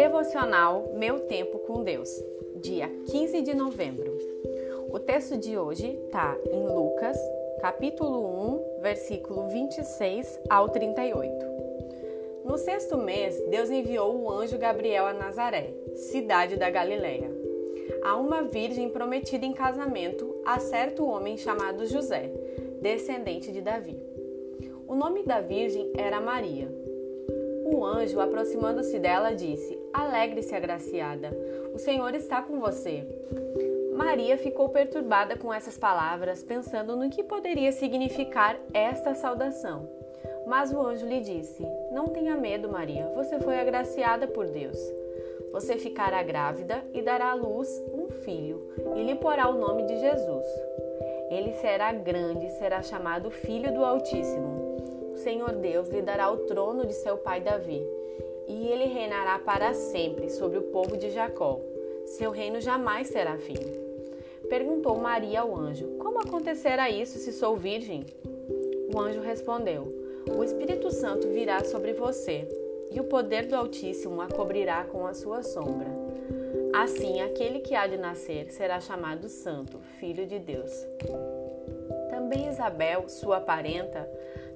Devocional Meu Tempo com Deus, dia 15 de novembro. O texto de hoje está em Lucas, capítulo 1, versículo 26 ao 38. No sexto mês, Deus enviou o anjo Gabriel a Nazaré, cidade da Galiléia, a uma virgem prometida em casamento a certo homem chamado José, descendente de Davi. O nome da virgem era Maria. O anjo, aproximando-se dela, disse: Alegre-se, agraciada, o Senhor está com você. Maria ficou perturbada com essas palavras, pensando no que poderia significar esta saudação. Mas o anjo lhe disse: Não tenha medo, Maria, você foi agraciada por Deus. Você ficará grávida e dará à luz um filho, e lhe porá o nome de Jesus. Ele será grande e será chamado Filho do Altíssimo. Senhor Deus lhe dará o trono de seu pai Davi, e ele reinará para sempre sobre o povo de Jacó. Seu reino jamais será fim. Perguntou Maria ao anjo: Como acontecerá isso se sou virgem? O anjo respondeu: O Espírito Santo virá sobre você, e o poder do Altíssimo a cobrirá com a sua sombra. Assim, aquele que há de nascer será chamado Santo, Filho de Deus. Também Isabel, sua parenta,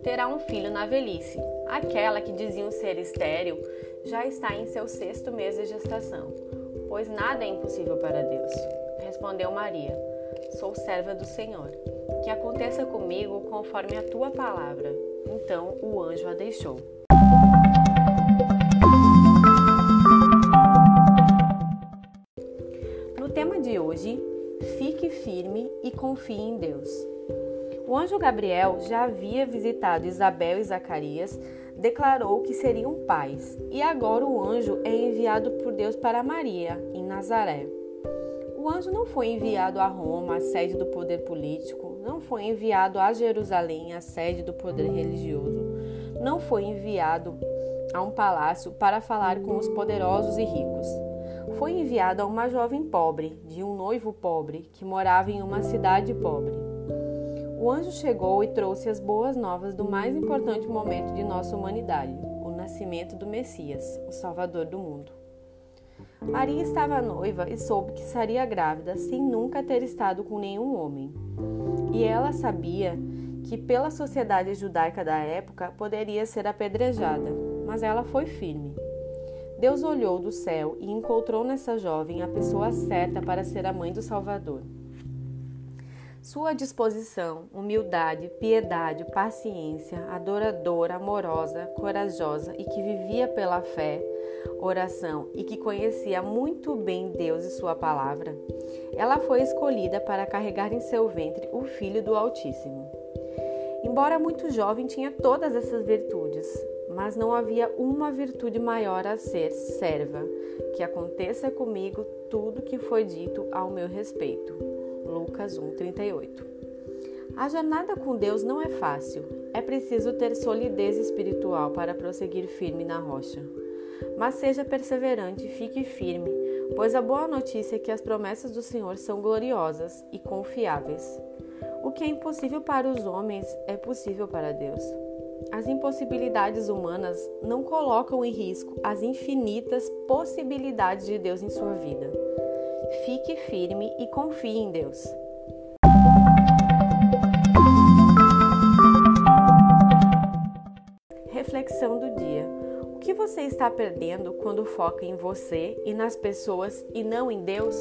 terá um filho na velhice. Aquela que diziam ser estéril já está em seu sexto mês de gestação, pois nada é impossível para Deus. Respondeu Maria: Sou serva do Senhor. Que aconteça comigo conforme a tua palavra. Então o anjo a deixou. No tema de hoje, fique firme e confie em Deus. O anjo Gabriel já havia visitado Isabel e Zacarias, declarou que seriam pais, e agora o anjo é enviado por Deus para Maria, em Nazaré. O anjo não foi enviado a Roma, a sede do poder político, não foi enviado a Jerusalém, a sede do poder religioso, não foi enviado a um palácio para falar com os poderosos e ricos. Foi enviado a uma jovem pobre, de um noivo pobre, que morava em uma cidade pobre. O anjo chegou e trouxe as boas novas do mais importante momento de nossa humanidade, o nascimento do Messias, o Salvador do mundo. Maria estava noiva e soube que estaria grávida sem nunca ter estado com nenhum homem. E ela sabia que, pela sociedade judaica da época, poderia ser apedrejada, mas ela foi firme. Deus olhou do céu e encontrou nessa jovem a pessoa certa para ser a mãe do Salvador. Sua disposição, humildade, piedade, paciência, adoradora, amorosa, corajosa e que vivia pela fé, oração e que conhecia muito bem Deus e Sua palavra, ela foi escolhida para carregar em seu ventre o Filho do Altíssimo. Embora muito jovem, tinha todas essas virtudes, mas não havia uma virtude maior a ser serva, que aconteça comigo tudo que foi dito ao meu respeito. Lucas 1:38. A jornada com Deus não é fácil. É preciso ter solidez espiritual para prosseguir firme na rocha. Mas seja perseverante e fique firme, pois a boa notícia é que as promessas do Senhor são gloriosas e confiáveis. O que é impossível para os homens é possível para Deus. As impossibilidades humanas não colocam em risco as infinitas possibilidades de Deus em sua vida. Fique firme e confie em Deus. Reflexão do dia. O que você está perdendo quando foca em você e nas pessoas e não em Deus?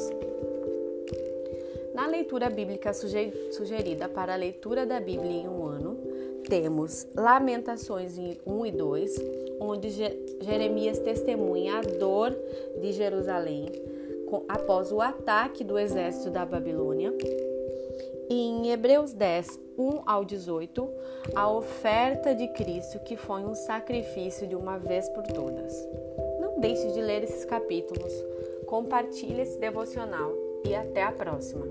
Na leitura bíblica sugerida para a leitura da Bíblia em um ano, temos Lamentações 1 e 2, onde Jeremias testemunha a dor de Jerusalém após o ataque do exército da Babilônia. E em Hebreus 10, 1 ao 18, a oferta de Cristo, que foi um sacrifício de uma vez por todas. Não deixe de ler esses capítulos, compartilhe esse devocional e até a próxima!